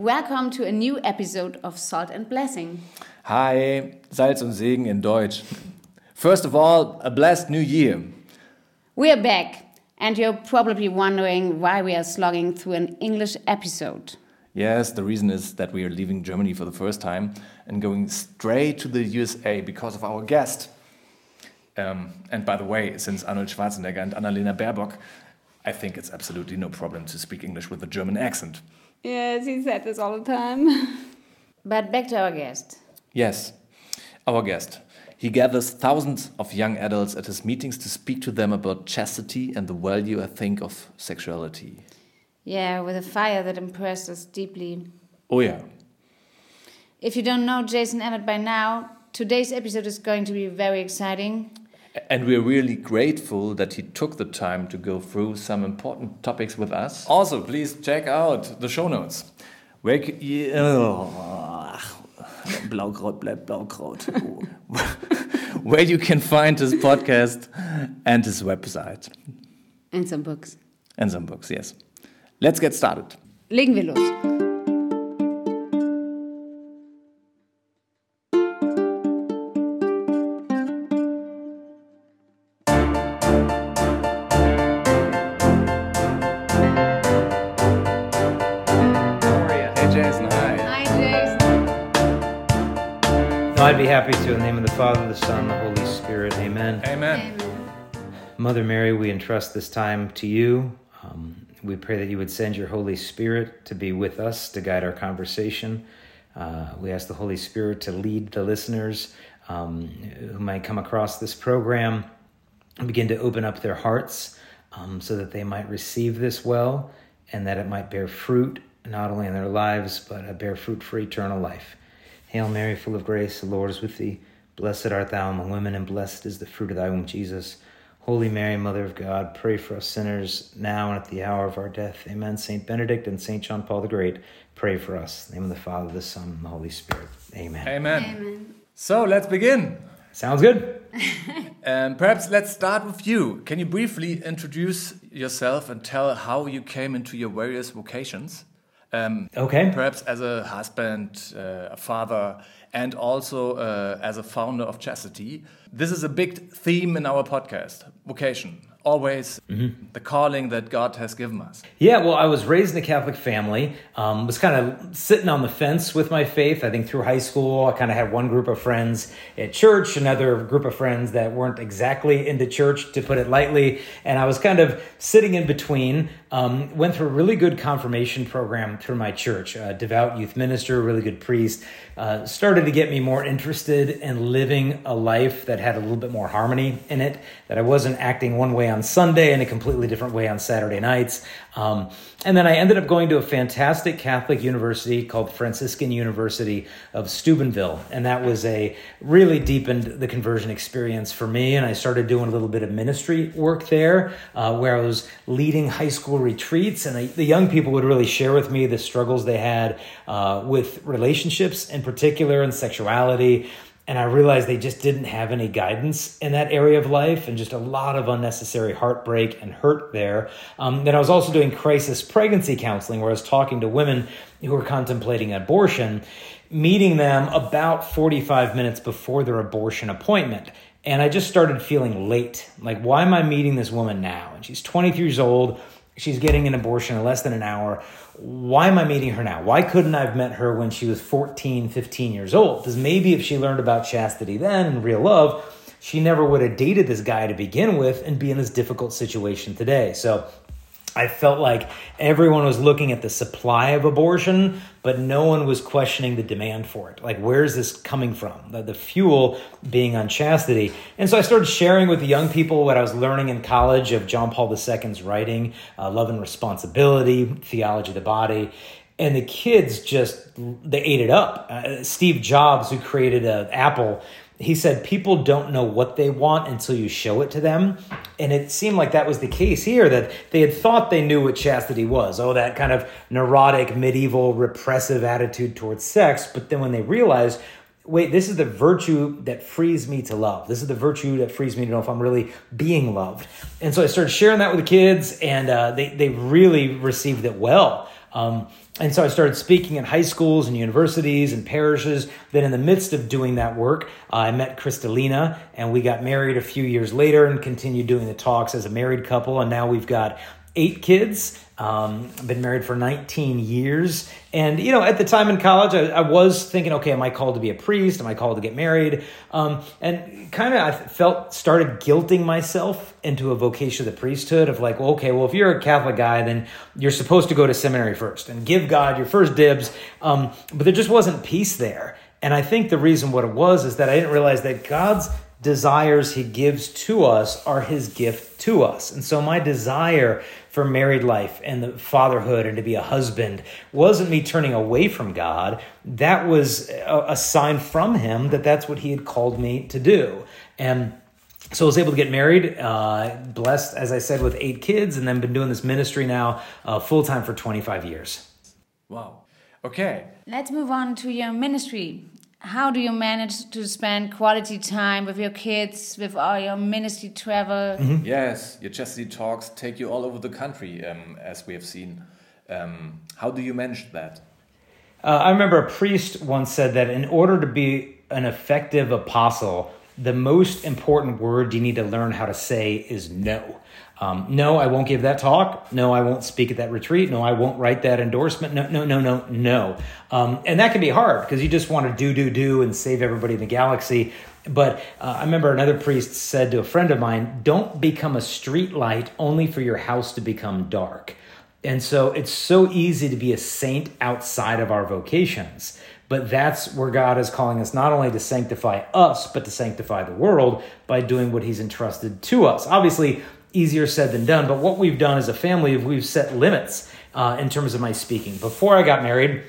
Welcome to a new episode of Salt and Blessing. Hi, Salz und Segen in Deutsch. First of all, a blessed new year. We are back, and you're probably wondering why we are slogging through an English episode. Yes, the reason is that we are leaving Germany for the first time and going straight to the USA because of our guest. Um, and by the way, since Arnold Schwarzenegger and Annalena Baerbock, I think it's absolutely no problem to speak English with a German accent. Yes, he said this all the time. but back to our guest. Yes, our guest. He gathers thousands of young adults at his meetings to speak to them about chastity and the value, I think, of sexuality. Yeah, with a fire that impressed us deeply. Oh, yeah. If you don't know Jason Evert by now, today's episode is going to be very exciting. And we're really grateful that he took the time to go through some important topics with us. Also, please check out the show notes. Where you, oh, Blaukraut bleibt Blaukraut. Where you can find his podcast and his website. And some books. And some books, yes. Let's get started. Legen wir los. Be happy to. In the name of the Father, the Son, the Holy Spirit. Amen. Amen. Mother Mary, we entrust this time to you. Um, we pray that you would send your Holy Spirit to be with us, to guide our conversation. Uh, we ask the Holy Spirit to lead the listeners um, who might come across this program and begin to open up their hearts um, so that they might receive this well and that it might bear fruit, not only in their lives, but uh, bear fruit for eternal life. Hail Mary, full of grace, the Lord is with thee. Blessed art thou among women, and blessed is the fruit of thy womb, Jesus. Holy Mary, Mother of God, pray for us sinners now and at the hour of our death. Amen. Saint Benedict and Saint John Paul the Great, pray for us. In the name of the Father, the Son, and the Holy Spirit. Amen. Amen. Amen. So let's begin. Sounds good. um, perhaps let's start with you. Can you briefly introduce yourself and tell how you came into your various vocations? Um, okay. Perhaps as a husband, uh, a father, and also uh, as a founder of Chastity. This is a big theme in our podcast vocation always mm-hmm. the calling that God has given us. Yeah, well, I was raised in a Catholic family, um, was kind of sitting on the fence with my faith. I think through high school, I kind of had one group of friends at church, another group of friends that weren't exactly into church, to put it lightly. And I was kind of sitting in between. Um, went through a really good confirmation program through my church, a devout youth minister, really good priest. Uh, started to get me more interested in living a life that had a little bit more harmony in it, that I wasn't acting one way on Sunday and a completely different way on Saturday nights. Um, and then I ended up going to a fantastic Catholic university called Franciscan University of Steubenville. And that was a really deepened the conversion experience for me. And I started doing a little bit of ministry work there uh, where I was leading high school retreats. And the, the, young people would really share with me the struggles they had uh, with relationships in particular and sexuality and I realized they just didn't have any guidance in that area of life and just a lot of unnecessary heartbreak and hurt there. Um, then I was also doing crisis pregnancy counseling where I was talking to women who were contemplating abortion, meeting them about 45 minutes before their abortion appointment. And I just started feeling late. Like, why am I meeting this woman now? And she's 23 years old. She's getting an abortion in less than an hour why am I meeting her now? Why couldn't I have met her when she was 14, 15 years old? Because maybe if she learned about chastity then and real love, she never would have dated this guy to begin with and be in this difficult situation today. So I felt like everyone was looking at the supply of abortion, but no one was questioning the demand for it. Like, where's this coming from? The, the fuel being on chastity. And so I started sharing with the young people what I was learning in college of John Paul II's writing, uh, Love and Responsibility, Theology of the Body. And the kids just, they ate it up. Uh, Steve Jobs, who created uh, Apple, he said people don't know what they want until you show it to them. And it seemed like that was the case here that they had thought they knew what chastity was. Oh that kind of neurotic medieval repressive attitude towards sex. But then when they realized wait this is the virtue that frees me to love. This is the virtue that frees me to know if i'm really being loved. And so i started sharing that with the kids and uh, they, they really received it well. Um, and so I started speaking in high schools and universities and parishes. Then, in the midst of doing that work, uh, I met Crystalina, and we got married a few years later and continued doing the talks as a married couple. And now we've got eight kids. Um, I've been married for 19 years. And, you know, at the time in college, I, I, was thinking, okay, am I called to be a priest? Am I called to get married? Um, and kind of I felt, started guilting myself into a vocation of the priesthood of like, well, okay, well, if you're a Catholic guy, then you're supposed to go to seminary first and give God your first dibs. Um, but there just wasn't peace there. And I think the reason what it was is that I didn't realize that God's desires he gives to us are his gift to us. And so my desire for married life and the fatherhood and to be a husband wasn't me turning away from God. That was a, a sign from him that that's what he had called me to do. And so I was able to get married, uh, blessed, as I said, with eight kids, and then been doing this ministry now uh, full time for 25 years. Wow. Okay. Let's move on to your ministry how do you manage to spend quality time with your kids with all your ministry travel? Mm -hmm. yes your chastity talks take you all over the country um, as we have seen. Um, how do you manage that? Uh, i remember a priest once said that in order to be an effective apostle the most important word you need to learn how to say is no um, no, I won't give that talk. No, I won't speak at that retreat. No, I won't write that endorsement. No, no, no, no, no. Um, and that can be hard because you just want to do, do, do and save everybody in the galaxy. But uh, I remember another priest said to a friend of mine, don't become a street light only for your house to become dark. And so it's so easy to be a saint outside of our vocations. But that's where God is calling us not only to sanctify us, but to sanctify the world by doing what He's entrusted to us. Obviously, easier said than done. But what we've done as a family, is we've set limits uh, in terms of my speaking. Before I got married,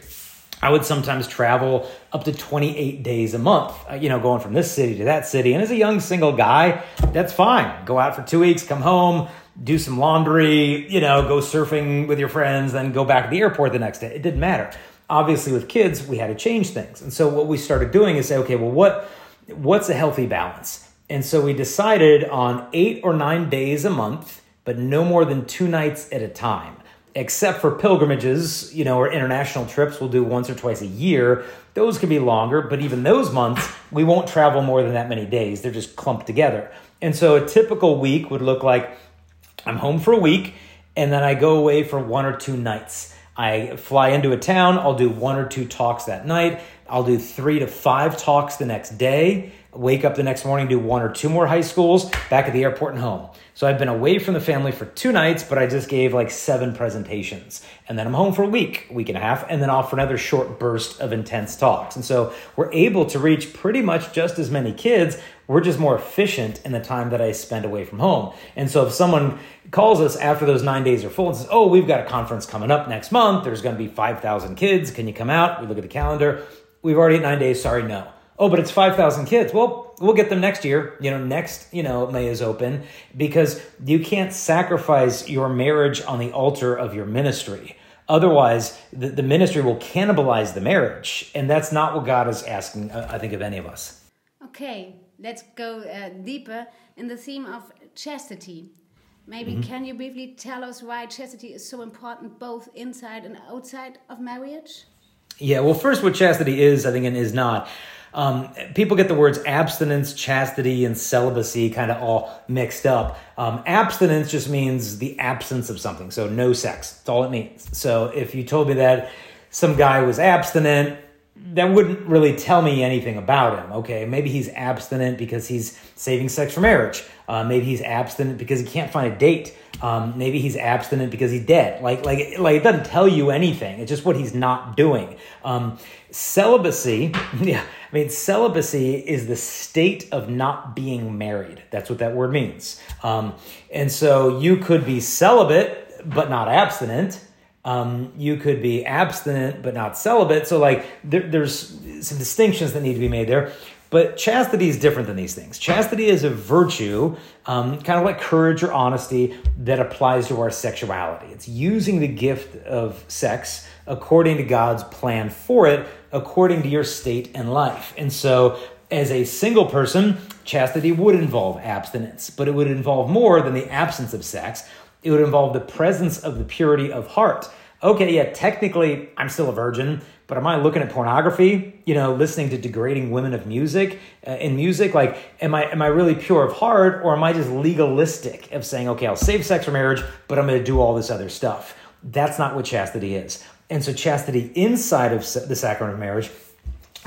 I would sometimes travel up to 28 days a month, uh, you know, going from this city to that city. And as a young single guy, that's fine. Go out for two weeks, come home, do some laundry, you know, go surfing with your friends, then go back to the airport the next day. It didn't matter. Obviously, with kids, we had to change things. And so what we started doing is say, okay, well, what what's a healthy balance? And so we decided on eight or nine days a month, but no more than two nights at a time. Except for pilgrimages, you know, or international trips we'll do once or twice a year. Those can be longer, but even those months, we won't travel more than that many days. They're just clumped together. And so a typical week would look like I'm home for a week, and then I go away for one or two nights. I fly into a town, I'll do one or two talks that night. I'll do three to five talks the next day wake up the next morning, do one or two more high schools, back at the airport and home. So I've been away from the family for two nights, but I just gave like seven presentations. And then I'm home for a week, week and a half, and then off for another short burst of intense talks. And so we're able to reach pretty much just as many kids. We're just more efficient in the time that I spend away from home. And so if someone calls us after those nine days are full and says, Oh, we've got a conference coming up next month, there's going to be 5,000 kids. Can you come out? We look at the calendar. We've already had nine days. Sorry, no oh, but it's 5,000 kids. Well, we'll get them next year. You know, next, you know, May is open because you can't sacrifice your marriage on the altar of your ministry. Otherwise, the, the ministry will cannibalize the marriage. And that's not what God is asking, uh, I think, of any of us. Okay, let's go uh, deeper in the theme of chastity. Maybe mm -hmm. can you briefly tell us why chastity is so important both inside and outside of marriage? Yeah, well, first, what chastity is, I think, and is not. Um, people get the words abstinence, chastity, and celibacy kind of all mixed up. Um, abstinence just means the absence of something, so no sex. That's all it means. So if you told me that some guy was abstinent, that wouldn't really tell me anything about him. Okay, maybe he's abstinent because he's saving sex for marriage. Uh, maybe he's abstinent because he can't find a date. Um, maybe he's abstinent because he's dead. Like, like, like it doesn't tell you anything. It's just what he's not doing. Um, celibacy, yeah, I mean, celibacy is the state of not being married. That's what that word means. Um, and so you could be celibate but not abstinent. Um, you could be abstinent but not celibate. So, like, there, there's some distinctions that need to be made there. But chastity is different than these things. Chastity is a virtue, um, kind of like courage or honesty, that applies to our sexuality. It's using the gift of sex according to God's plan for it, according to your state and life. And so, as a single person, chastity would involve abstinence, but it would involve more than the absence of sex. It would involve the presence of the purity of heart okay, yeah, technically I'm still a virgin, but am I looking at pornography? You know, listening to degrading women of music uh, in music? Like, am I am I really pure of heart, or am I just legalistic of saying, okay, I'll save sex for marriage, but I'm going to do all this other stuff? That's not what chastity is. And so, chastity inside of the sacrament of marriage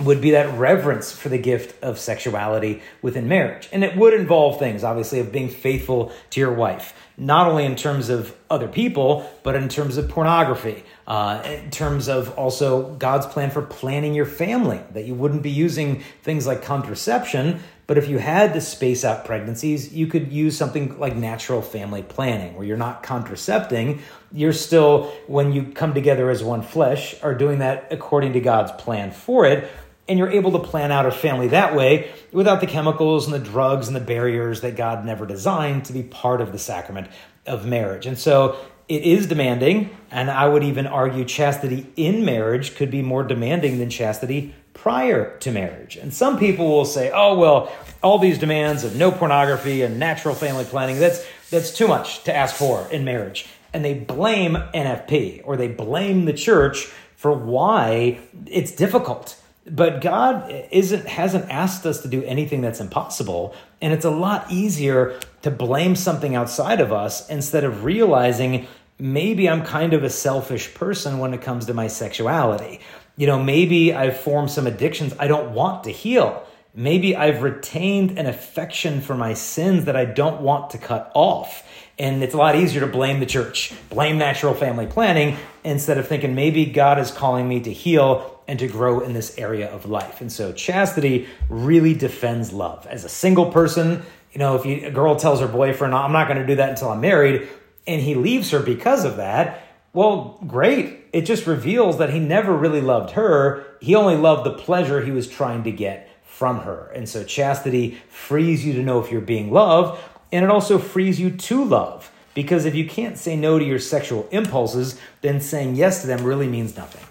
would be that reverence for the gift of sexuality within marriage. And it would involve things, obviously, of being faithful to your wife, not only in terms of other people, but in terms of pornography, uh, in terms of also God's plan for planning your family, that you wouldn't be using things like contraception. But if you had to space out pregnancies, you could use something like natural family planning, where you're not contracepting. You're still, when you come together as one flesh, are doing that according to God's plan for it and you're able to plan out a family that way without the chemicals and the drugs and the barriers that God never designed to be part of the sacrament of marriage. And so it is demanding, and I would even argue chastity in marriage could be more demanding than chastity prior to marriage. And some people will say, "Oh, well, all these demands of no pornography and natural family planning, that's that's too much to ask for in marriage." And they blame NFP or they blame the church for why it's difficult but God isn't hasn't asked us to do anything that's impossible, and it's a lot easier to blame something outside of us instead of realizing maybe I'm kind of a selfish person when it comes to my sexuality. You know, maybe I've formed some addictions I don't want to heal. Maybe I've retained an affection for my sins that I don't want to cut off. And it's a lot easier to blame the church, blame natural family planning, instead of thinking maybe God is calling me to heal and to grow in this area of life. And so chastity really defends love. As a single person, you know, if you, a girl tells her boyfriend, I'm not going to do that until I'm married, and he leaves her because of that, well, great. It just reveals that he never really loved her. He only loved the pleasure he was trying to get from her. And so chastity frees you to know if you're being loved, and it also frees you to love. Because if you can't say no to your sexual impulses, then saying yes to them really means nothing.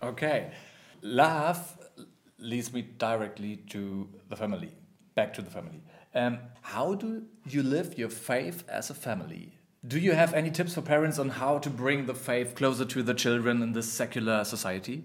Okay. Love leads me directly to the family, back to the family. Um, how do you live your faith as a family? Do you have any tips for parents on how to bring the faith closer to the children in this secular society?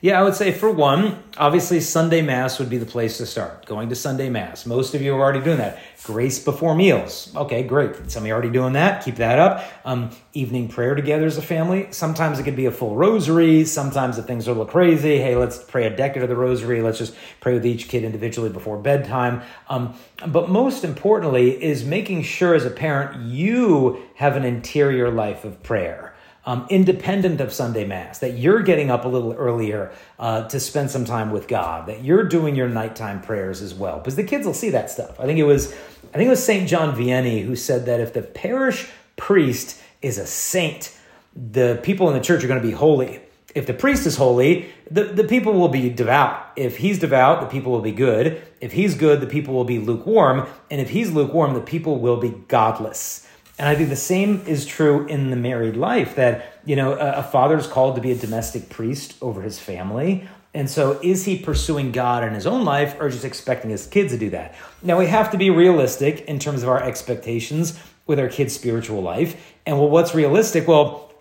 Yeah, I would say for one, obviously Sunday Mass would be the place to start. Going to Sunday Mass. Most of you are already doing that. Grace before meals. Okay, great. Some of you are already doing that. Keep that up. Um, evening prayer together as a family. Sometimes it could be a full rosary. Sometimes if things are a little crazy, hey, let's pray a decade of the rosary. Let's just pray with each kid individually before bedtime. Um, but most importantly is making sure as a parent you have an interior life of prayer um, independent of Sunday Mass, that you're getting up a little earlier uh, to spend some time with God, that you're doing your nighttime prayers as well, because the kids will see that stuff. I think it was, I think it was Saint John Vianney who said that if the parish priest is a saint, the people in the church are going to be holy. If the priest is holy, the, the people will be devout. If he's devout, the people will be good. If he's good, the people will be lukewarm. And if he's lukewarm, the people will be godless. And I think the same is true in the married life that, you know, a, a father is called to be a domestic priest over his family. And so is he pursuing God in his own life or just expecting his kids to do that? Now we have to be realistic in terms of our expectations with our kids' spiritual life. And well, what's realistic? Well,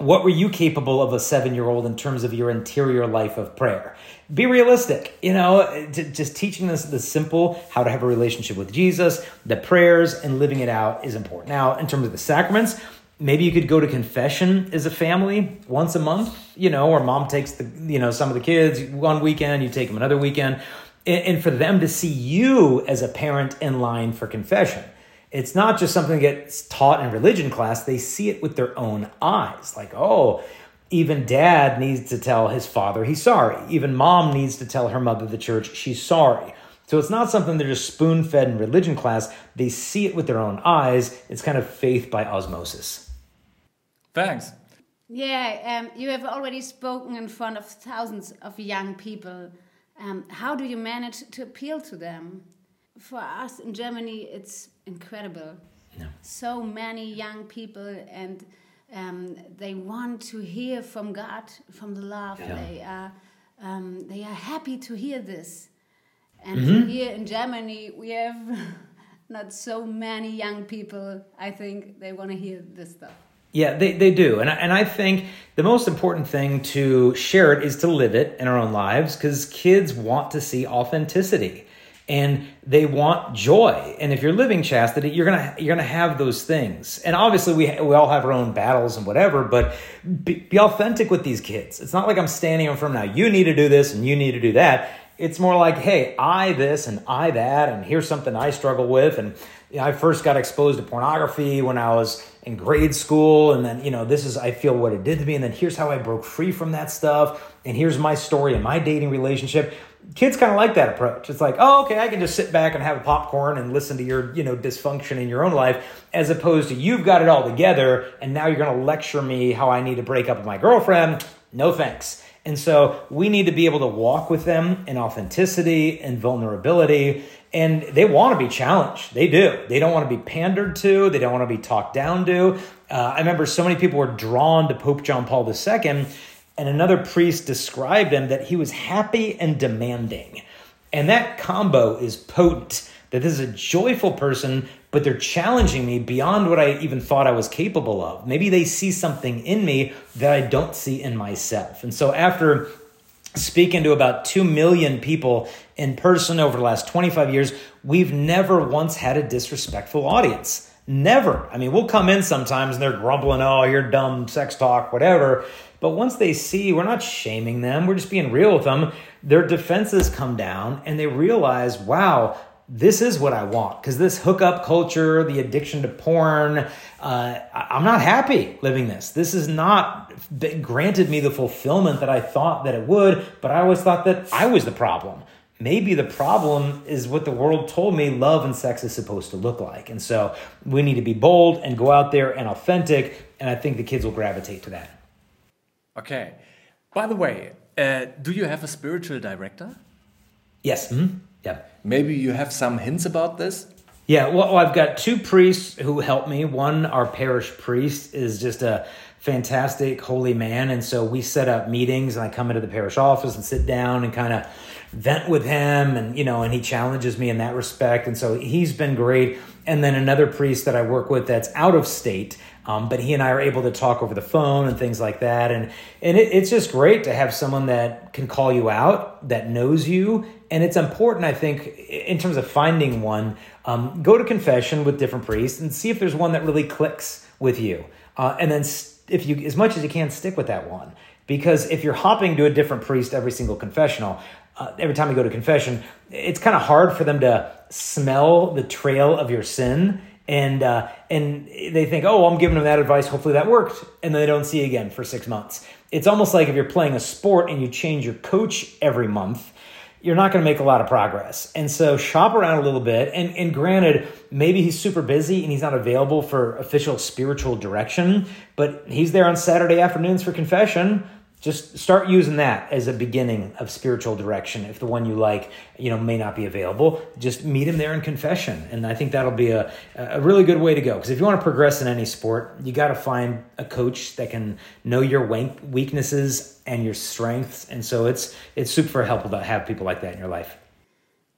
what were you capable of a seven year old in terms of your interior life of prayer? Be realistic, you know, just teaching this the simple how to have a relationship with Jesus, the prayers, and living it out is important. Now, in terms of the sacraments, maybe you could go to confession as a family once a month, you know, or mom takes the, you know, some of the kids one weekend, you take them another weekend, and for them to see you as a parent in line for confession it's not just something that gets taught in religion class, they see it with their own eyes. Like, oh, even dad needs to tell his father he's sorry. Even mom needs to tell her mother, the church, she's sorry. So it's not something they're just spoon fed in religion class. They see it with their own eyes. It's kind of faith by osmosis. Thanks. Yeah, um, you have already spoken in front of thousands of young people. Um, how do you manage to appeal to them? For us in Germany, it's incredible. Yeah. So many young people, and um, they want to hear from God, from the love. Yeah. They are um, they are happy to hear this. And mm -hmm. here in Germany, we have not so many young people. I think they want to hear this stuff. Yeah, they, they do. And I, and I think the most important thing to share it is to live it in our own lives because kids want to see authenticity and they want joy. And if you're living chastity, you're gonna you're gonna have those things. And obviously, we we all have our own battles and whatever. But be, be authentic with these kids. It's not like I'm standing in front of now. You need to do this and you need to do that. It's more like, hey, I this and I that, and here's something I struggle with. And you know, I first got exposed to pornography when I was in grade school, and then you know this is I feel what it did to me, and then here's how I broke free from that stuff, and here's my story and my dating relationship kids kind of like that approach. It's like, oh, okay, I can just sit back and have a popcorn and listen to your, you know, dysfunction in your own life, as opposed to you've got it all together, and now you're going to lecture me how I need to break up with my girlfriend. No thanks. And so we need to be able to walk with them in authenticity and vulnerability. And they want to be challenged. They do. They don't want to be pandered to. They don't want to be talked down to. Uh, I remember so many people were drawn to Pope John Paul II and another priest described him that he was happy and demanding. And that combo is potent. That this is a joyful person, but they're challenging me beyond what I even thought I was capable of. Maybe they see something in me that I don't see in myself. And so after speaking to about 2 million people in person over the last 25 years, we've never once had a disrespectful audience. Never. I mean, we'll come in sometimes and they're grumbling, oh, you're dumb, sex talk, whatever. But once they see, we're not shaming them, we're just being real with them, their defenses come down and they realize, wow, this is what I want. Because this hookup culture, the addiction to porn, uh, I'm not happy living this. This is not granted me the fulfillment that I thought that it would, but I always thought that I was the problem maybe the problem is what the world told me love and sex is supposed to look like. And so we need to be bold and go out there and authentic. And I think the kids will gravitate to that. Okay. By the way, uh, do you have a spiritual director? Yes. Mm -hmm. Yeah. Maybe you have some hints about this? Yeah. Well, I've got two priests who help me. One, our parish priest, is just a fantastic holy man. And so we set up meetings and I come into the parish office and sit down and kind of vent with him and you know and he challenges me in that respect and so he's been great and then another priest that i work with that's out of state um, but he and I are able to talk over the phone and things like that. And, and it, it's just great to have someone that can call you out, that knows you. And it's important, I think, in terms of finding one, um, go to confession with different priests and see if there's one that really clicks with you. Uh, and then, if you, as much as you can, stick with that one. Because if you're hopping to a different priest every single confessional, uh, every time you go to confession, it's kind of hard for them to smell the trail of your sin and uh, and they think, oh, I'm giving them that advice. Hopefully that worked, and then they don't see you again for six months. It's almost like if you're playing a sport and you change your coach every month, you're not going to make a lot of progress. And so shop around a little bit. And and granted, maybe he's super busy and he's not available for official spiritual direction, but he's there on Saturday afternoons for confession just start using that as a beginning of spiritual direction if the one you like you know may not be available. Just meet him there in confession and i think that'll be a, a really good way to go. Because if you want to progress in any sport you got to find a coach that can know your weaknesses and your strengths and so it's it's super helpful to have people like that in your life.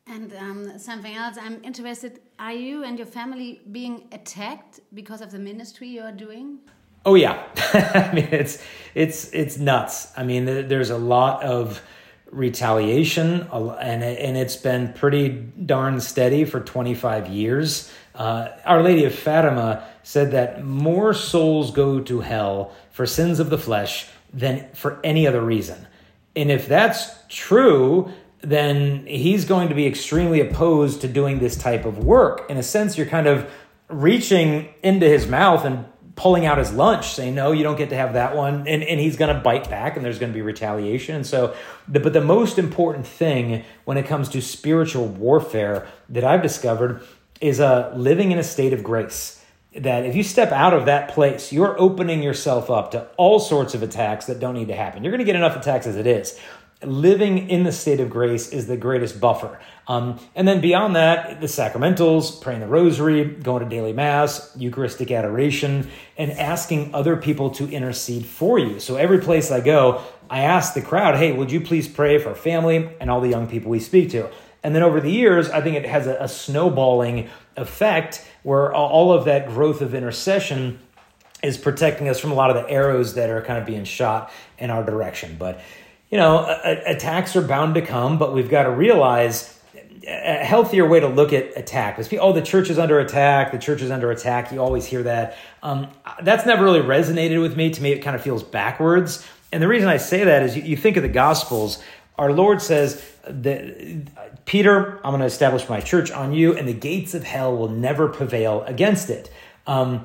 And um, something else i'm interested are you and your family being attacked because of the ministry you are doing Oh yeah, I mean it's it's it's nuts. I mean there's a lot of retaliation and and it's been pretty darn steady for 25 years. Uh, Our Lady of Fatima said that more souls go to hell for sins of the flesh than for any other reason. And if that's true, then he's going to be extremely opposed to doing this type of work. In a sense, you're kind of reaching into his mouth and pulling out his lunch, saying, No, you don't get to have that one. And, and he's going to bite back and there's going to be retaliation. And so, the, but the most important thing when it comes to spiritual warfare that I've discovered is uh, living in a state of grace. That if you step out of that place, you're opening yourself up to all sorts of attacks that don't need to happen. You're going to get enough attacks as it is living in the state of grace is the greatest buffer. Um, and then beyond that, the sacramentals, praying the rosary, going to daily mass, Eucharistic adoration, and asking other people to intercede for you. So every place I go, I ask the crowd, hey, would you please pray for family and all the young people we speak to? And then over the years, I think it has a, a snowballing effect where all of that growth of intercession is protecting us from a lot of the arrows that are kind of being shot in our direction. But, you know, attacks are bound to come, but we've got to realize a healthier way to look at attack. Oh the church is under attack the church is under attack you always hear that. Um, that's never really resonated with me. To me it kind of feels backwards. And the reason i say that is you, you think of the gospels our lord says that peter i'm going to establish my church on you and the gates of hell will never prevail against it. Um,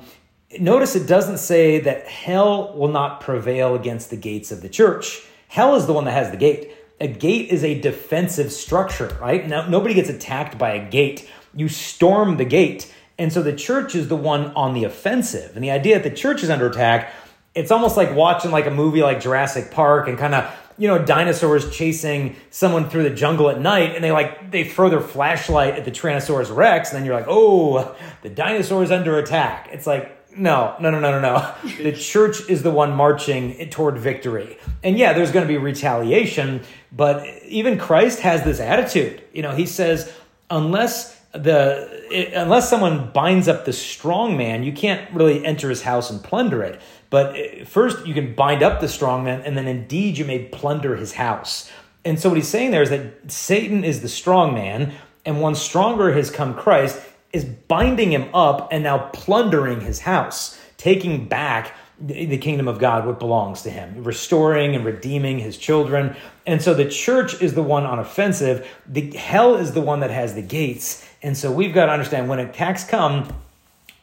notice it doesn't say that hell will not prevail against the gates of the church. Hell is the one that has the gate. A gate is a defensive structure, right? Now, nobody gets attacked by a gate. You storm the gate. And so the church is the one on the offensive. And the idea that the church is under attack, it's almost like watching like a movie like Jurassic Park and kind of, you know, dinosaurs chasing someone through the jungle at night and they like they throw their flashlight at the Tyrannosaurus Rex and then you're like, "Oh, the dinosaur is under attack." It's like no, no, no, no, no, no. the church is the one marching toward victory. And yeah, there's going to be retaliation, but even Christ has this attitude. You know, he says, unless the unless someone binds up the strong man, you can't really enter his house and plunder it. But uh, first, you can bind up the strong man, and then indeed you may plunder his house. And so what he's saying there is that Satan is the strong man, and one stronger has come Christ is binding him up and now plundering his house, taking back the kingdom of God, what belongs to him, restoring and redeeming his children. And so the church is the one on offensive. The hell is the one that has the gates. And so we've got to understand when attacks come,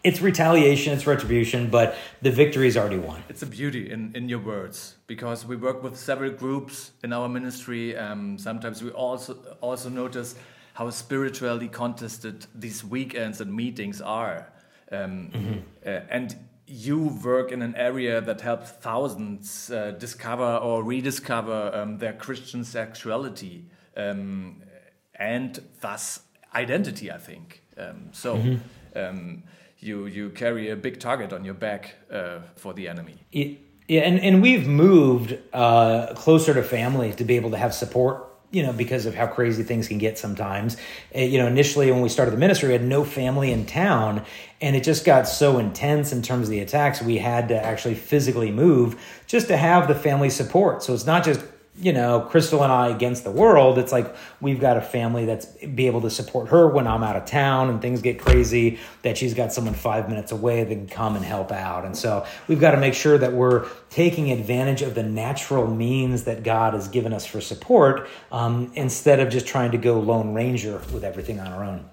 it's retaliation, it's retribution, but the victory is already won. It's a beauty in, in your words because we work with several groups in our ministry. Um, sometimes we also also notice how spiritually contested these weekends and meetings are. Um, mm -hmm. uh, and you work in an area that helps thousands uh, discover or rediscover um, their Christian sexuality um, and thus identity, I think. Um, so mm -hmm. you, you carry a big target on your back uh, for the enemy. It, yeah, and, and we've moved uh, closer to family to be able to have support you know, because of how crazy things can get sometimes. Uh, you know, initially when we started the ministry, we had no family in town, and it just got so intense in terms of the attacks. We had to actually physically move just to have the family support. So it's not just you know, Crystal and I against the world. It's like we've got a family that's be able to support her when I'm out of town and things get crazy, that she's got someone five minutes away that can come and help out. And so we've got to make sure that we're taking advantage of the natural means that God has given us for support um, instead of just trying to go Lone Ranger with everything on our own.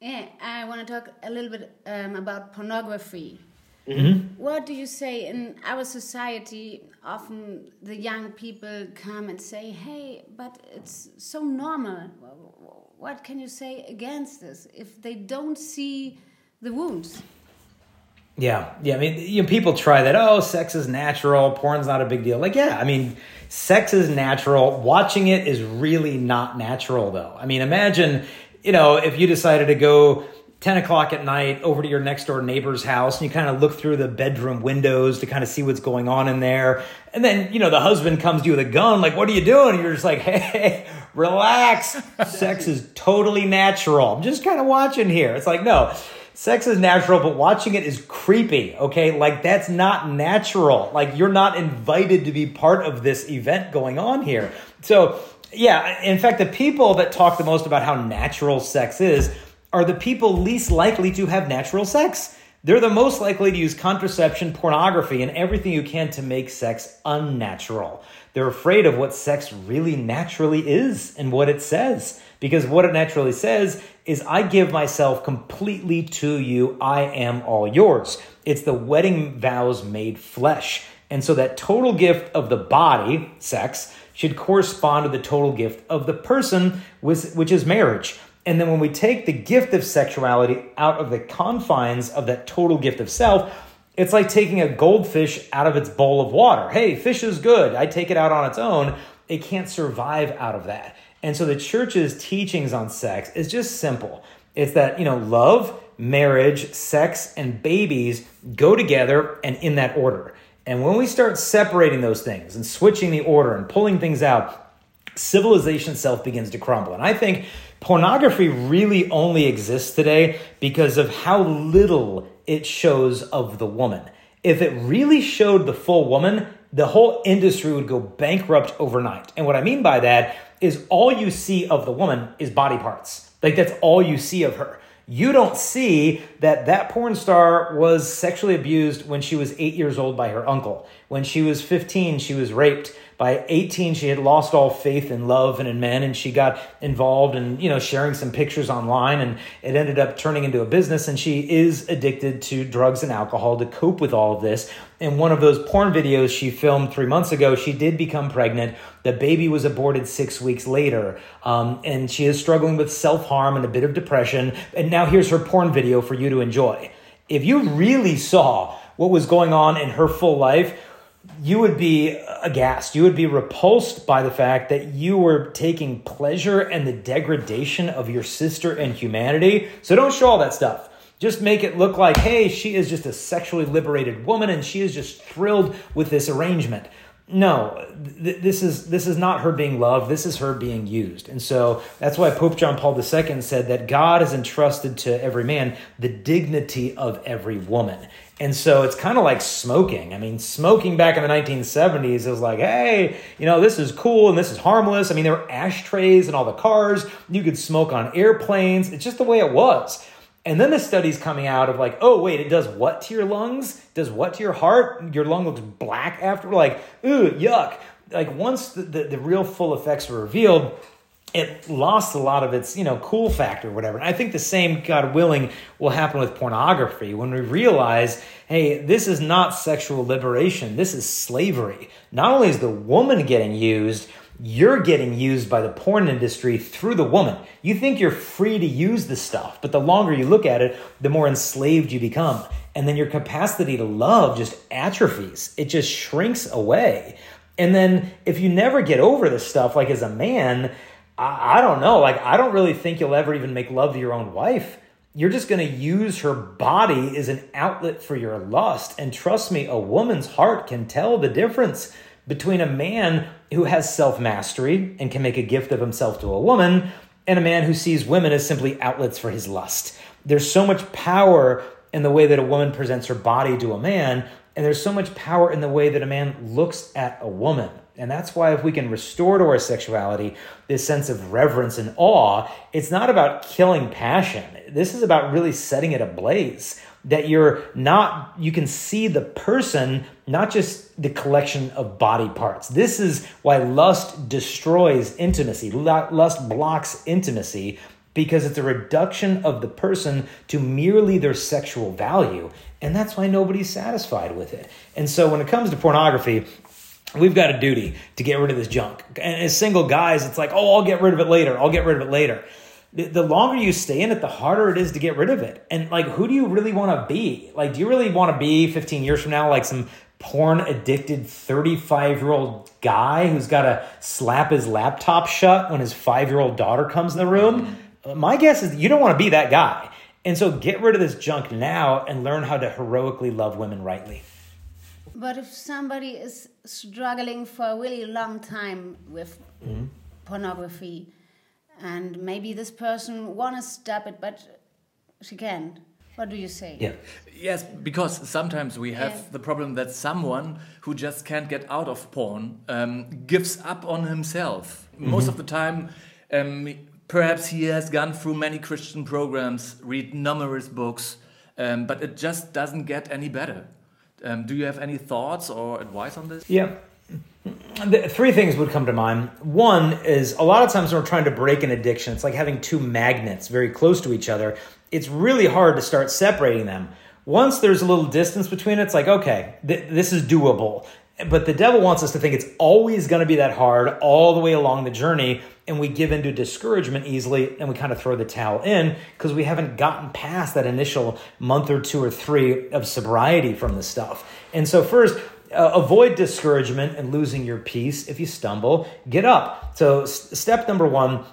Yeah, I want to talk a little bit um, about pornography. Mm-hmm. What do you say in our society? Often the young people come and say, "Hey, but it's so normal." What can you say against this if they don't see the wounds? Yeah, yeah. I mean, you know, people try that. Oh, sex is natural. Porn's not a big deal. Like, yeah, I mean, sex is natural. Watching it is really not natural, though. I mean, imagine, you know, if you decided to go 10 o'clock at night over to your next door neighbor's house and you kind of look through the bedroom windows to kind of see what's going on in there. And then, you know, the husband comes to you with a gun, like, what are you doing? And you're just like, hey, relax. Sex is totally natural. I'm just kind of watching here. It's like, no, sex is natural, but watching it is creepy. Okay. Like, that's not natural. Like, you're not invited to be part of this event going on here. So, yeah, in fact, the people that talk the most about how natural sex is are the people least likely to have natural sex. They're the most likely to use contraception, pornography, and everything you can to make sex unnatural. They're afraid of what sex really naturally is and what it says. Because what it naturally says is, I give myself completely to you, I am all yours. It's the wedding vows made flesh. And so that total gift of the body, sex, should correspond to the total gift of the person, which is marriage. And then when we take the gift of sexuality out of the confines of that total gift of self, it's like taking a goldfish out of its bowl of water. Hey, fish is good. I take it out on its own. It can't survive out of that. And so the church's teachings on sex is just simple. It's that, you know, love, marriage, sex, and babies go together and in that order. And when we start separating those things and switching the order and pulling things out, civilization itself begins to crumble. And I think pornography really only exists today because of how little it shows of the woman. If it really showed the full woman, the whole industry would go bankrupt overnight. And what I mean by that is all you see of the woman is body parts. Like that's all you see of her. You don't see that that porn star was sexually abused when she was eight years old by her uncle. When she was 15, she was raped. By 18, she had lost all faith in love and in men, and she got involved in, you know, sharing some pictures online, and it ended up turning into a business. And she is addicted to drugs and alcohol to cope with all of this. In one of those porn videos she filmed three months ago, she did become pregnant. The baby was aborted six weeks later, um, and she is struggling with self harm and a bit of depression. And now here's her porn video for you to enjoy. If you really saw what was going on in her full life, you would be aghast. You would be repulsed by the fact that you were taking pleasure in the degradation of your sister and humanity. So don't show all that stuff. Just make it look like, hey, she is just a sexually liberated woman and she is just thrilled with this arrangement. No, th- this is this is not her being loved. This is her being used, and so that's why Pope John Paul II said that God has entrusted to every man the dignity of every woman, and so it's kind of like smoking. I mean, smoking back in the 1970s was like, hey, you know, this is cool and this is harmless. I mean, there were ashtrays in all the cars. You could smoke on airplanes. It's just the way it was. And then the studies coming out of like, oh, wait, it does what to your lungs? Does what to your heart? Your lung looks black after. Like, ooh, yuck. Like, once the, the, the real full effects were revealed, it lost a lot of its, you know, cool factor or whatever. And I think the same, God willing, will happen with pornography when we realize, hey, this is not sexual liberation. This is slavery. Not only is the woman getting used, you're getting used by the porn industry through the woman. You think you're free to use the stuff, but the longer you look at it, the more enslaved you become. And then your capacity to love just atrophies. It just shrinks away. And then if you never get over this stuff, like as a man, I, I don't know. Like, I don't really think you'll ever even make love to your own wife. You're just going to use her body as an outlet for your lust. And trust me, a woman's heart can tell the difference between a man who has self mastery and can make a gift of himself to a woman and a man who sees women as simply outlets for his lust. There's so much power in the way that a woman presents her body to a man, and there's so much power in the way that a man looks at a woman. And that's why, if we can restore to our sexuality this sense of reverence and awe, it's not about killing passion. This is about really setting it ablaze. That you're not, you can see the person, not just the collection of body parts. This is why lust destroys intimacy. Lust blocks intimacy because it's a reduction of the person to merely their sexual value. And that's why nobody's satisfied with it. And so when it comes to pornography, we've got a duty to get rid of this junk. And as single guys, it's like, oh, I'll get rid of it later. I'll get rid of it later. The longer you stay in it, the harder it is to get rid of it. And like, who do you really want to be? Like, do you really want to be 15 years from now, like some porn addicted 35 year old guy who's got to slap his laptop shut when his five year old daughter comes in the room? My guess is you don't want to be that guy. And so get rid of this junk now and learn how to heroically love women rightly. But if somebody is struggling for a really long time with mm-hmm. pornography, and maybe this person want to stop it, but she can't. What do you say? Yeah. Yes, because sometimes we have yeah. the problem that someone who just can't get out of porn um, gives up on himself. Mm -hmm. Most of the time, um, perhaps he has gone through many Christian programs, read numerous books, um, but it just doesn't get any better. Um, do you have any thoughts or advice on this? Yeah. The, three things would come to mind. One is a lot of times when we're trying to break an addiction, it's like having two magnets very close to each other. It's really hard to start separating them. Once there's a little distance between it, it's like, okay, th- this is doable. But the devil wants us to think it's always going to be that hard all the way along the journey. And we give into discouragement easily and we kind of throw the towel in because we haven't gotten past that initial month or two or three of sobriety from the stuff. And so, first, uh, avoid discouragement and losing your peace. If you stumble, get up. So, s- step number one,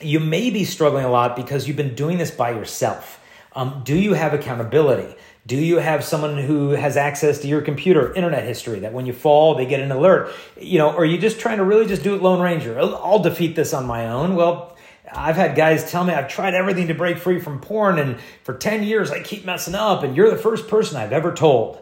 you may be struggling a lot because you've been doing this by yourself. Um, do you have accountability? Do you have someone who has access to your computer, internet history, that when you fall, they get an alert? You know, or are you just trying to really just do it Lone Ranger? I'll, defeat this on my own. Well, I've had guys tell me I've tried everything to break free from porn, and for 10 years I keep messing up, and you're the first person I've ever told.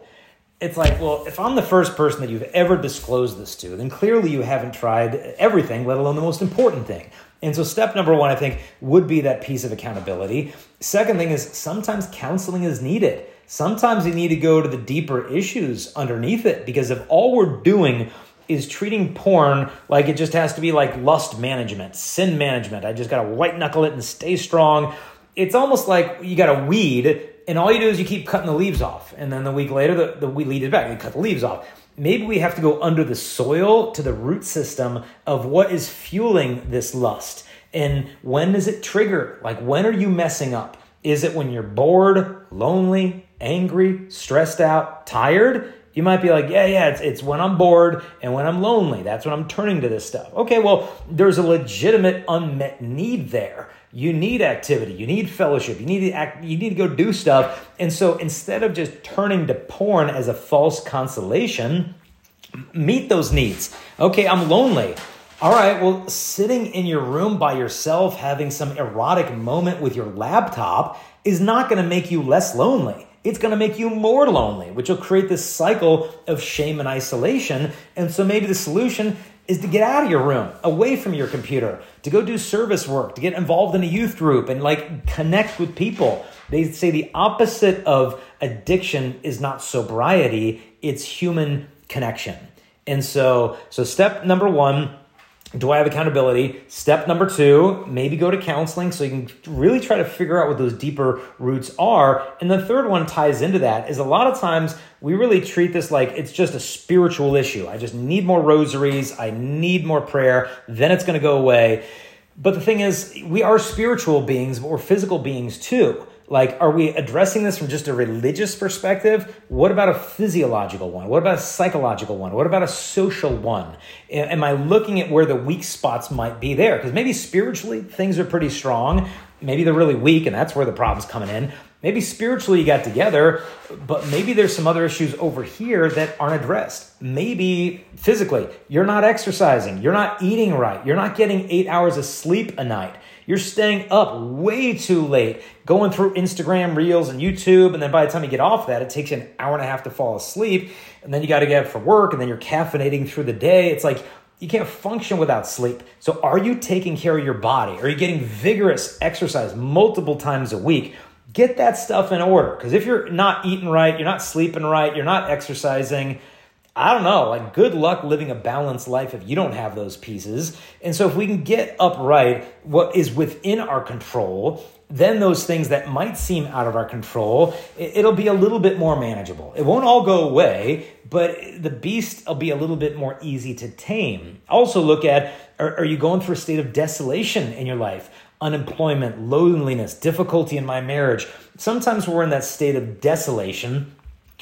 it's like, well, if I'm the first person that you've ever disclosed this to, then clearly you haven't tried everything, let alone the most important thing. And so, step number one, I think, would be that piece of accountability. Second thing is sometimes counseling is needed. Sometimes you need to go to the deeper issues underneath it because if all we're doing is treating porn like it just has to be like lust management, sin management, I just got to white knuckle it and stay strong. It's almost like you got a weed and all you do is you keep cutting the leaves off. And then the week later, the, the weed is back. You cut the leaves off maybe we have to go under the soil to the root system of what is fueling this lust. And when does it trigger? Like, when are you messing up? Is it when you're bored, lonely, angry, stressed out, tired? You might be like, yeah, yeah, it's, it's when I'm bored and when I'm lonely. That's when I'm turning to this stuff. Okay, well, there's a legitimate unmet need there. You need activity, you need fellowship, you need to act, you need to go do stuff. And so instead of just turning to porn as a false consolation, meet those needs. Okay, I'm lonely. All right, well, sitting in your room by yourself having some erotic moment with your laptop is not going to make you less lonely it's going to make you more lonely, which will create this cycle of shame and isolation. And so maybe the solution is to get out of your room, away from your computer, to go do service work, to get involved in a youth group and like connect with people. They say the opposite of addiction is not sobriety, it's human connection. And so so step number 1 do I have accountability? Step number two, maybe go to counseling so you can really try to figure out what those deeper roots are. And the third one ties into that is a lot of times we really treat this like it's just a spiritual issue. I just need more rosaries, I need more prayer, then it's going to go away. But the thing is, we are spiritual beings, but we're physical beings too. Like, are we addressing this from just a religious perspective? What about a physiological one? What about a psychological one? What about a social one? Am I looking at where the weak spots might be there? Because maybe spiritually things are pretty strong. Maybe they're really weak, and that's where the problem's coming in. Maybe spiritually you got together, but maybe there's some other issues over here that aren't addressed. Maybe physically, you're not exercising, you're not eating right, you're not getting eight hours of sleep a night. You're staying up way too late, going through Instagram Reels and YouTube, and then by the time you get off that, it takes you an hour and a half to fall asleep, and then you got to get up for work, and then you're caffeinating through the day. It's like you can't function without sleep. So, are you taking care of your body? Are you getting vigorous exercise multiple times a week? Get that stuff in order. Because if you're not eating right, you're not sleeping right, you're not exercising, I don't know, like good luck living a balanced life if you don't have those pieces. And so if we can get upright what is within our control, then those things that might seem out of our control, it'll be a little bit more manageable. It won't all go away, but the beast will be a little bit more easy to tame. Also, look at are, are you going through a state of desolation in your life? Unemployment, loneliness, difficulty in my marriage. Sometimes we're in that state of desolation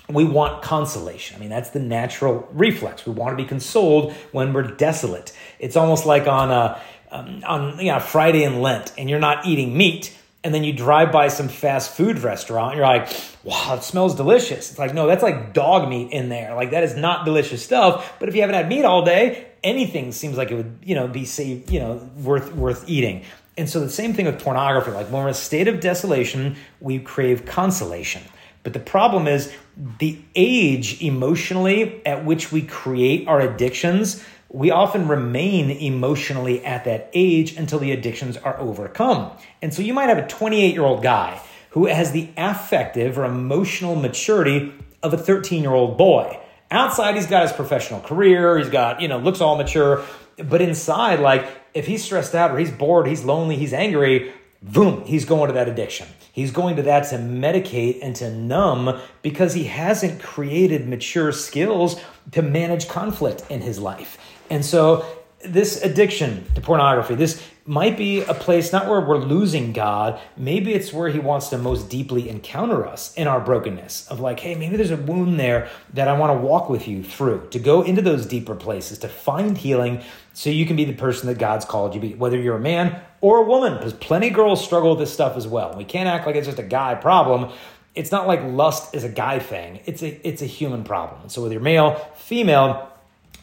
we want consolation. I mean, that's the natural reflex. We want to be consoled when we're desolate. It's almost like on a um, on you know, Friday in Lent, and you're not eating meat, and then you drive by some fast food restaurant, you're like, "Wow, it smells delicious." It's like, no, that's like dog meat in there. Like that is not delicious stuff. But if you haven't had meat all day, anything seems like it would, you know, be say, you know, worth worth eating. And so the same thing with pornography. Like when we're in a state of desolation, we crave consolation. But the problem is the age emotionally at which we create our addictions. We often remain emotionally at that age until the addictions are overcome. And so you might have a 28 year old guy who has the affective or emotional maturity of a 13 year old boy. Outside, he's got his professional career, he's got, you know, looks all mature. But inside, like, if he's stressed out or he's bored, he's lonely, he's angry, boom, he's going to that addiction. He's going to that to medicate and to numb because he hasn't created mature skills to manage conflict in his life. And so, this addiction to pornography, this might be a place not where we're losing God, maybe it's where He wants to most deeply encounter us in our brokenness. Of like, hey, maybe there's a wound there that I want to walk with you through, to go into those deeper places, to find healing so you can be the person that God's called you to be, whether you're a man or a woman, because plenty of girls struggle with this stuff as well. We can't act like it's just a guy problem. It's not like lust is a guy thing. It's a it's a human problem. So whether you're male, female,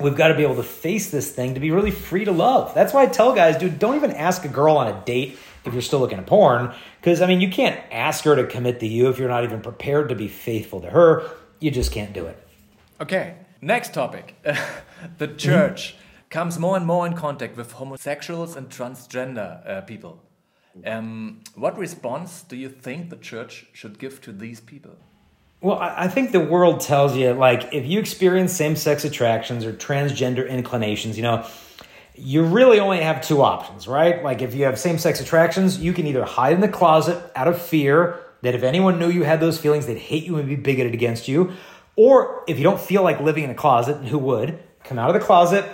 we've got to be able to face this thing to be really free to love. That's why I tell guys, dude, don't even ask a girl on a date if you're still looking at porn. Because, I mean, you can't ask her to commit to you if you're not even prepared to be faithful to her. You just can't do it. Okay, next topic. the church comes more and more in contact with homosexuals and transgender uh, people. Um, what response do you think the church should give to these people? Well, I think the world tells you, like, if you experience same sex attractions or transgender inclinations, you know, you really only have two options, right? Like, if you have same sex attractions, you can either hide in the closet out of fear that if anyone knew you had those feelings, they'd hate you and be bigoted against you. Or if you don't feel like living in a closet, who would, come out of the closet,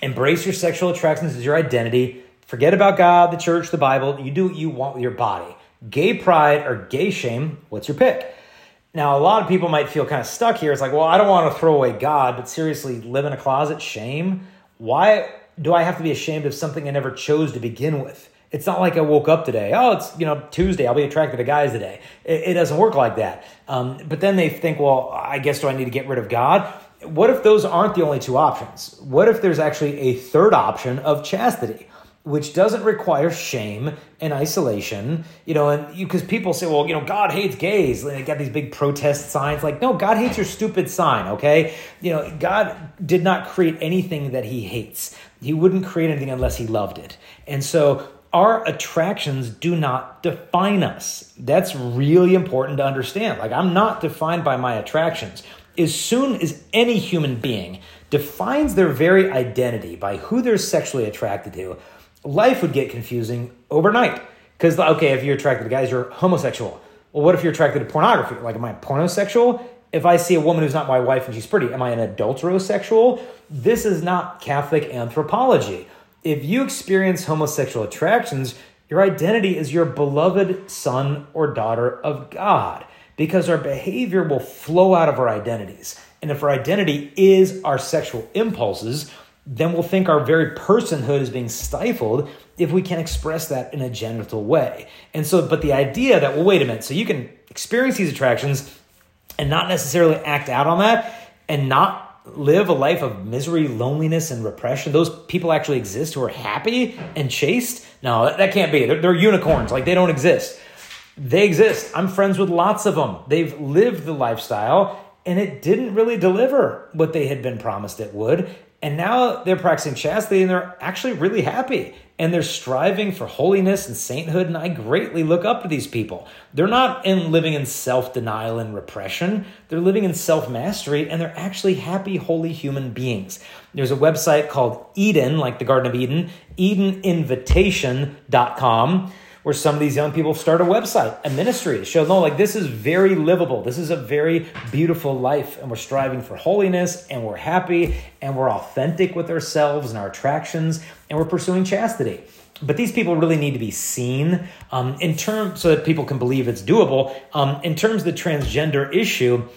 embrace your sexual attractions as your identity, forget about God, the church, the Bible. You do what you want with your body. Gay pride or gay shame, what's your pick? Now, a lot of people might feel kind of stuck here. It's like, well, I don't want to throw away God, but seriously, live in a closet, shame? Why do I have to be ashamed of something I never chose to begin with? It's not like I woke up today. Oh, it's you know Tuesday. I'll be attracted to guys today. It, it doesn't work like that. Um, but then they think, well, I guess do I need to get rid of God? What if those aren't the only two options? What if there's actually a third option of chastity? Which doesn't require shame and isolation, you know, and you because people say, well, you know, God hates gays. They got these big protest signs. Like, no, God hates your stupid sign, okay? You know, God did not create anything that he hates. He wouldn't create anything unless he loved it. And so our attractions do not define us. That's really important to understand. Like, I'm not defined by my attractions. As soon as any human being defines their very identity by who they're sexually attracted to, life would get confusing overnight. Because, okay, if you're attracted to guys, you're homosexual. Well, what if you're attracted to pornography? Like, am I pornosexual? If I see a woman who's not my wife and she's pretty, am I an adulterosexual? This is not Catholic anthropology. If you experience homosexual attractions, your identity is your beloved son or daughter of God because our behavior will flow out of our identities. And if our identity is our sexual impulses, then we'll think our very personhood is being stifled if we can't express that in a genital way. And so, but the idea that, well, wait a minute, so you can experience these attractions and not necessarily act out on that and not live a life of misery, loneliness, and repression. Those people actually exist who are happy and chaste. No, that can't be. They're, they're unicorns. Like they don't exist. They exist. I'm friends with lots of them. They've lived the lifestyle and it didn't really deliver what they had been promised it would. And now they're practicing chastity and they're actually really happy and they're striving for holiness and sainthood. And I greatly look up to these people. They're not in living in self denial and repression, they're living in self mastery and they're actually happy, holy human beings. There's a website called Eden, like the Garden of Eden, EdenInvitation.com where some of these young people start a website, a ministry show, no, like this is very livable. This is a very beautiful life. And we're striving for holiness and we're happy and we're authentic with ourselves and our attractions and we're pursuing chastity. But these people really need to be seen um, in terms so that people can believe it's doable. Um, in terms of the transgender issue,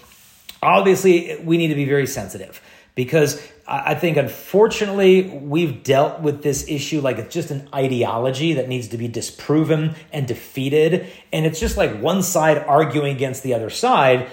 obviously we need to be very sensitive because I think unfortunately we've dealt with this issue like it's just an ideology that needs to be disproven and defeated. And it's just like one side arguing against the other side.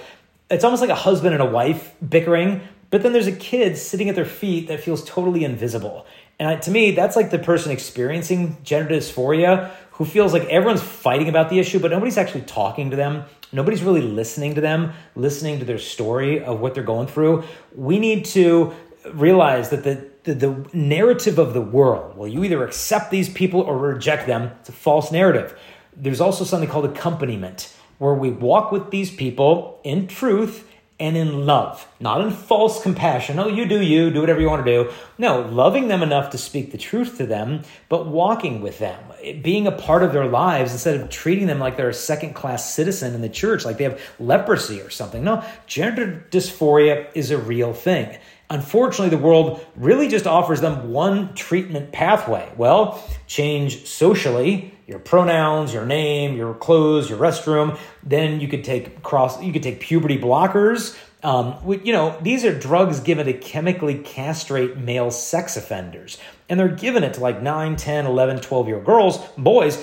It's almost like a husband and a wife bickering, but then there's a kid sitting at their feet that feels totally invisible. And to me, that's like the person experiencing gender dysphoria who feels like everyone's fighting about the issue, but nobody's actually talking to them. Nobody's really listening to them, listening to their story of what they're going through. We need to realize that the, the, the narrative of the world, well, you either accept these people or reject them. It's a false narrative. There's also something called accompaniment, where we walk with these people in truth and in love, not in false compassion. Oh, you do you, do whatever you want to do. No, loving them enough to speak the truth to them, but walking with them, being a part of their lives instead of treating them like they're a second class citizen in the church, like they have leprosy or something. No, gender dysphoria is a real thing. Unfortunately, the world really just offers them one treatment pathway. Well, change socially, your pronouns, your name, your clothes, your restroom. Then you could take cross. You could take puberty blockers. Um, you know, these are drugs given to chemically castrate male sex offenders. And they're giving it to like 9, 10, 11, 12 year old girls, boys.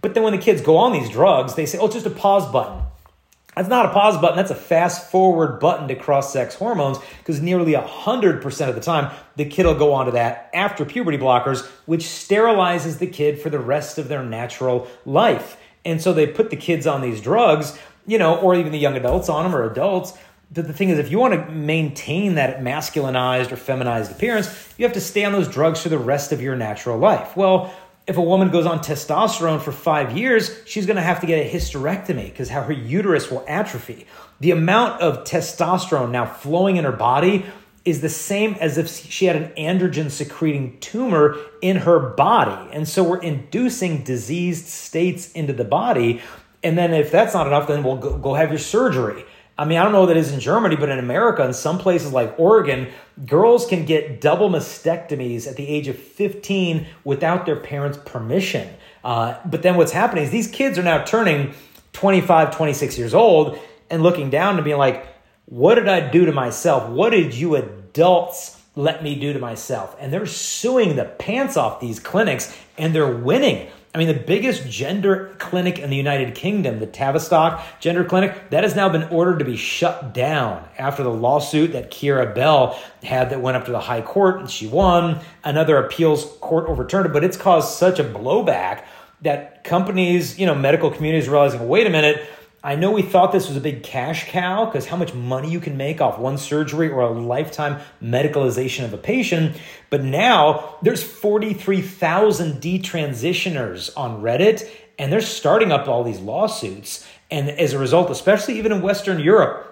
But then when the kids go on these drugs, they say, oh, it's just a pause button. That's not a pause button, that's a fast forward button to cross sex hormones because nearly 100% of the time the kid will go onto that after puberty blockers, which sterilizes the kid for the rest of their natural life. And so they put the kids on these drugs, you know, or even the young adults on them or adults But the thing is, if you want to maintain that masculinized or feminized appearance, you have to stay on those drugs for the rest of your natural life. Well, if a woman goes on testosterone for five years, she's going to have to get a hysterectomy because how her uterus will atrophy. The amount of testosterone now flowing in her body is the same as if she had an androgen secreting tumor in her body. And so we're inducing diseased states into the body. And then if that's not enough, then we'll go, go have your surgery. I mean, I don't know what it is in Germany, but in America, in some places like Oregon, girls can get double mastectomies at the age of 15 without their parents' permission. Uh, but then what's happening is these kids are now turning 25, 26 years old and looking down and being like, what did I do to myself? What did you adults let me do to myself? And they're suing the pants off these clinics and they're winning. I mean, the biggest gender clinic in the United Kingdom, the Tavistock Gender Clinic, that has now been ordered to be shut down after the lawsuit that Keira Bell had that went up to the High Court and she won. Another appeals court overturned it, but it's caused such a blowback that companies, you know, medical communities are realizing, wait a minute, I know we thought this was a big cash cow because how much money you can make off one surgery or a lifetime medicalization of a patient, but now there's 43,000 detransitioners on Reddit and they're starting up all these lawsuits. And as a result, especially even in Western Europe,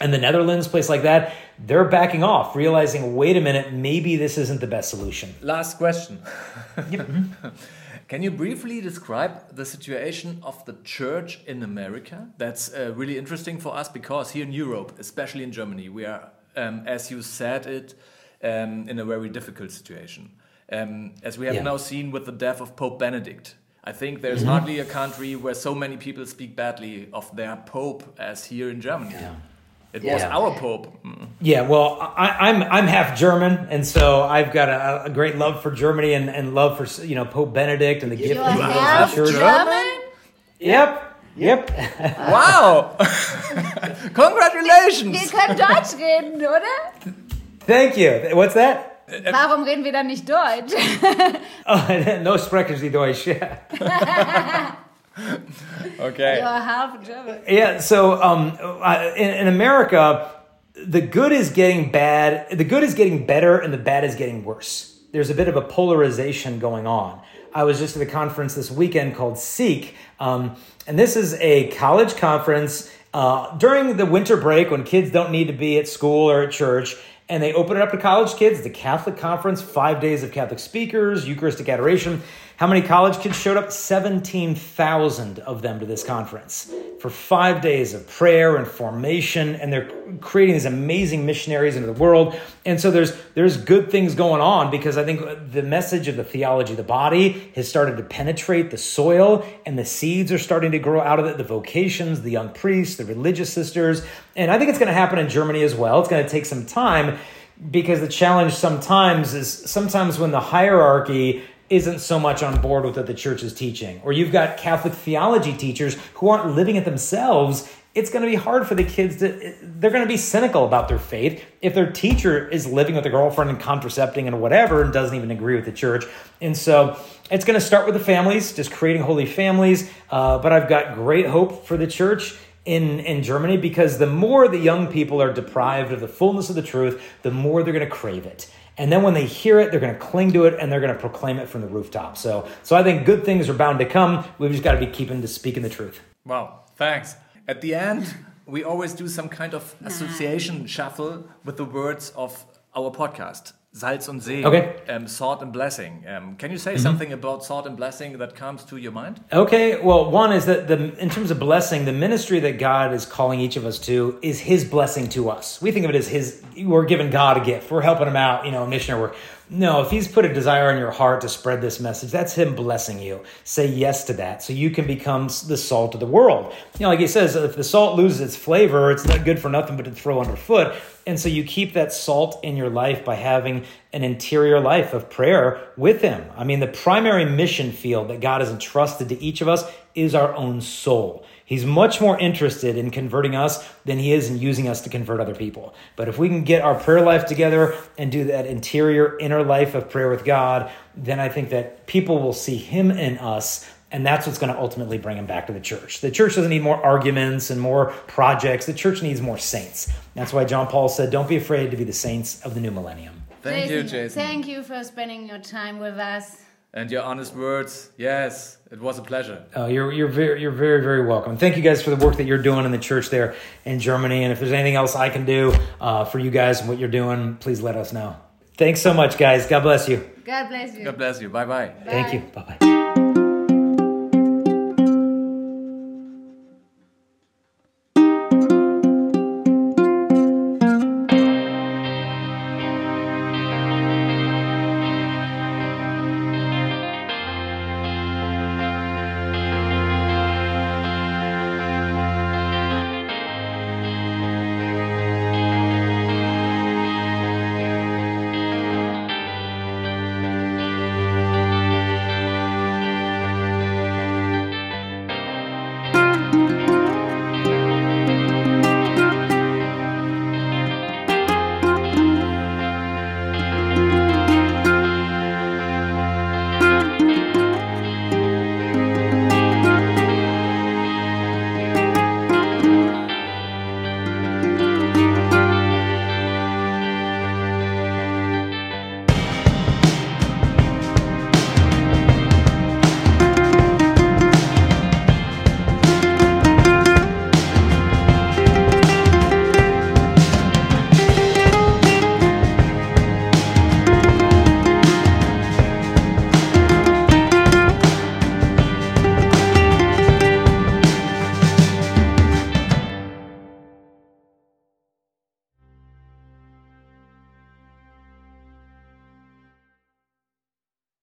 and the Netherlands, place like that, they're backing off, realizing, wait a minute, maybe this isn't the best solution. Last question. Mm-hmm. Can you briefly describe the situation of the church in America? That's uh, really interesting for us because here in Europe, especially in Germany, we are, um, as you said it, um, in a very difficult situation. Um, as we have yeah. now seen with the death of Pope Benedict. I think there's mm -hmm. hardly a country where so many people speak badly of their pope as here in Germany. Yeah. It was our Pope. Mm. Yeah, well, I, am I'm, I'm half German, and so I've got a, a, great love for Germany and, and love for you know Pope Benedict and the gift of half German. Yep. Yep. Wow. Congratulations. Wir können Deutsch reden, oder? Thank you. What's that? Warum reden wir dann nicht Deutsch? oh, no sprechen Sie Deutsch. okay. You're half German. Yeah. So um, in, in America, the good is getting bad. The good is getting better, and the bad is getting worse. There's a bit of a polarization going on. I was just at a conference this weekend called Seek, um, and this is a college conference uh, during the winter break when kids don't need to be at school or at church and they open it up to college kids. The Catholic Conference, five days of Catholic speakers, Eucharistic adoration. How many college kids showed up? 17,000 of them to this conference for five days of prayer and formation, and they're creating these amazing missionaries into the world. And so there's there's good things going on because I think the message of the theology of the body has started to penetrate the soil, and the seeds are starting to grow out of it. The vocations, the young priests, the religious sisters, and I think it's going to happen in Germany as well. It's going to take some time because the challenge sometimes is sometimes when the hierarchy isn't so much on board with what the church is teaching, or you've got Catholic theology teachers who aren't living it themselves, it's going to be hard for the kids to, they're going to be cynical about their faith if their teacher is living with a girlfriend and contracepting and whatever and doesn't even agree with the church. And so it's going to start with the families, just creating holy families. Uh, but I've got great hope for the church in, in Germany because the more the young people are deprived of the fullness of the truth, the more they're going to crave it. And then when they hear it, they're going to cling to it and they're going to proclaim it from the rooftop. So, so I think good things are bound to come. We've just got to be keeping to speaking the truth. Wow, thanks. At the end, we always do some kind of association shuffle with the words of our podcast. Salz und Segen, okay. um, salt and blessing. Um, can you say mm -hmm. something about salt and blessing that comes to your mind? Okay, well, one is that the in terms of blessing, the ministry that God is calling each of us to is His blessing to us. We think of it as His. We're giving God a gift. We're helping Him out. You know, missionary work. No, if he's put a desire in your heart to spread this message, that's him blessing you. Say yes to that so you can become the salt of the world. You know, like he says, if the salt loses its flavor, it's not good for nothing but to throw underfoot. And so you keep that salt in your life by having an interior life of prayer with him. I mean, the primary mission field that God has entrusted to each of us is our own soul. He's much more interested in converting us than he is in using us to convert other people. But if we can get our prayer life together and do that interior inner life of prayer with God, then I think that people will see him in us And that's what's going to ultimately bring them back to the church. The church doesn't need more arguments and more projects. The church needs more saints. That's why John Paul said, Don't be afraid to be the saints of the new millennium. Thank you, Jason. Thank you for spending your time with us. And your honest words. Yes, it was a pleasure. Uh, you're, you're, very, you're very, very welcome. Thank you guys for the work that you're doing in the church there in Germany. And if there's anything else I can do uh, for you guys and what you're doing, please let us know. Thanks so much, guys. God bless you. God bless you. God bless you. Bye bye. Thank you. Bye bye.